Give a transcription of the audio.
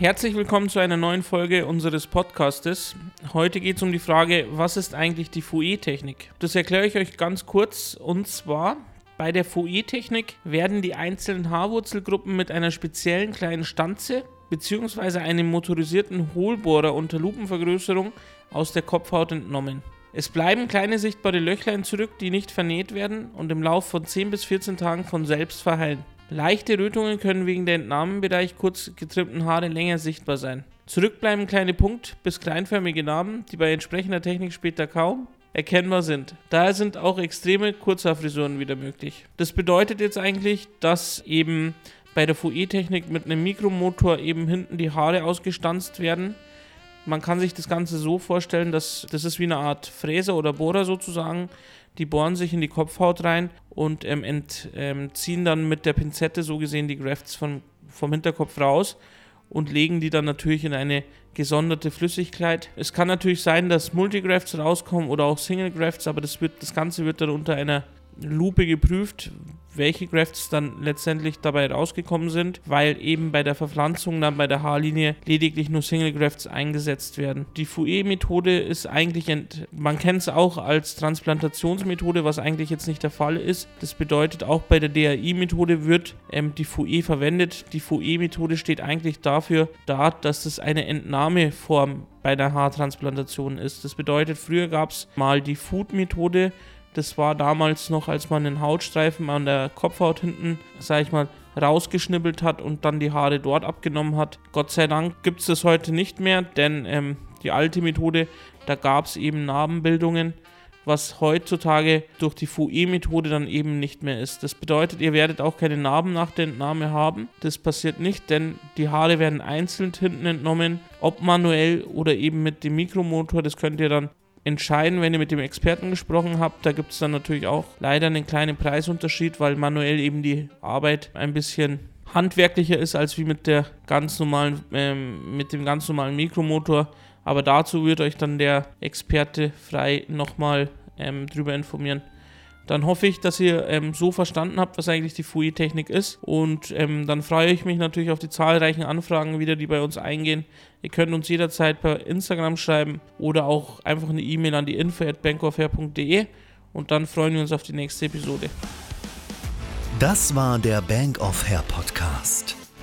Herzlich willkommen zu einer neuen Folge unseres Podcastes. Heute geht es um die Frage, was ist eigentlich die Fouet-Technik? Das erkläre ich euch ganz kurz und zwar bei der Fouet-Technik werden die einzelnen Haarwurzelgruppen mit einer speziellen kleinen Stanze bzw. einem motorisierten Hohlbohrer unter Lupenvergrößerung aus der Kopfhaut entnommen. Es bleiben kleine sichtbare Löchlein zurück, die nicht vernäht werden und im Laufe von 10 bis 14 Tagen von selbst verheilen. Leichte Rötungen können wegen der Entnahmenbereich kurz getrimmten Haare länger sichtbar sein. Zurückbleiben kleine Punkt- bis kleinförmige Narben, die bei entsprechender Technik später kaum erkennbar sind. Daher sind auch extreme Kurzhaarfrisuren wieder möglich. Das bedeutet jetzt eigentlich, dass eben bei der Fouet-Technik mit einem Mikromotor eben hinten die Haare ausgestanzt werden. Man kann sich das Ganze so vorstellen, dass das ist wie eine Art Fräser oder Bohrer sozusagen. Die bohren sich in die Kopfhaut rein und ähm, entziehen ähm, dann mit der Pinzette so gesehen die Grafts vom, vom Hinterkopf raus und legen die dann natürlich in eine gesonderte Flüssigkeit. Es kann natürlich sein, dass Multigrafts rauskommen oder auch Single Grafts, aber das, wird, das Ganze wird dann unter einer Lupe geprüft, welche Grafts dann letztendlich dabei rausgekommen sind, weil eben bei der Verpflanzung dann bei der Haarlinie lediglich nur Single Grafts eingesetzt werden. Die Fouet-Methode ist eigentlich, man kennt es auch als Transplantationsmethode, was eigentlich jetzt nicht der Fall ist. Das bedeutet auch bei der DAI-Methode wird ähm, die Fouet verwendet. Die Fouet-Methode steht eigentlich dafür da, dass es eine Entnahmeform bei der Haartransplantation ist. Das bedeutet, früher gab es mal die Food-Methode, das war damals noch, als man einen Hautstreifen an der Kopfhaut hinten, sag ich mal, rausgeschnibbelt hat und dann die Haare dort abgenommen hat. Gott sei Dank gibt es das heute nicht mehr, denn ähm, die alte Methode, da gab es eben Narbenbildungen, was heutzutage durch die Fouet-Methode dann eben nicht mehr ist. Das bedeutet, ihr werdet auch keine Narben nach der Entnahme haben. Das passiert nicht, denn die Haare werden einzeln hinten entnommen, ob manuell oder eben mit dem Mikromotor. Das könnt ihr dann entscheiden, wenn ihr mit dem Experten gesprochen habt. Da gibt es dann natürlich auch leider einen kleinen Preisunterschied, weil manuell eben die Arbeit ein bisschen handwerklicher ist als wie mit der ganz normalen, ähm, mit dem ganz normalen Mikromotor. Aber dazu wird euch dann der Experte frei nochmal ähm, drüber informieren. Dann hoffe ich, dass ihr ähm, so verstanden habt, was eigentlich die Fouet-Technik ist. Und ähm, dann freue ich mich natürlich auf die zahlreichen Anfragen wieder, die bei uns eingehen. Ihr könnt uns jederzeit per Instagram schreiben oder auch einfach eine E-Mail an die info at bankofhair.de und dann freuen wir uns auf die nächste Episode. Das war der Bank of Hair Podcast.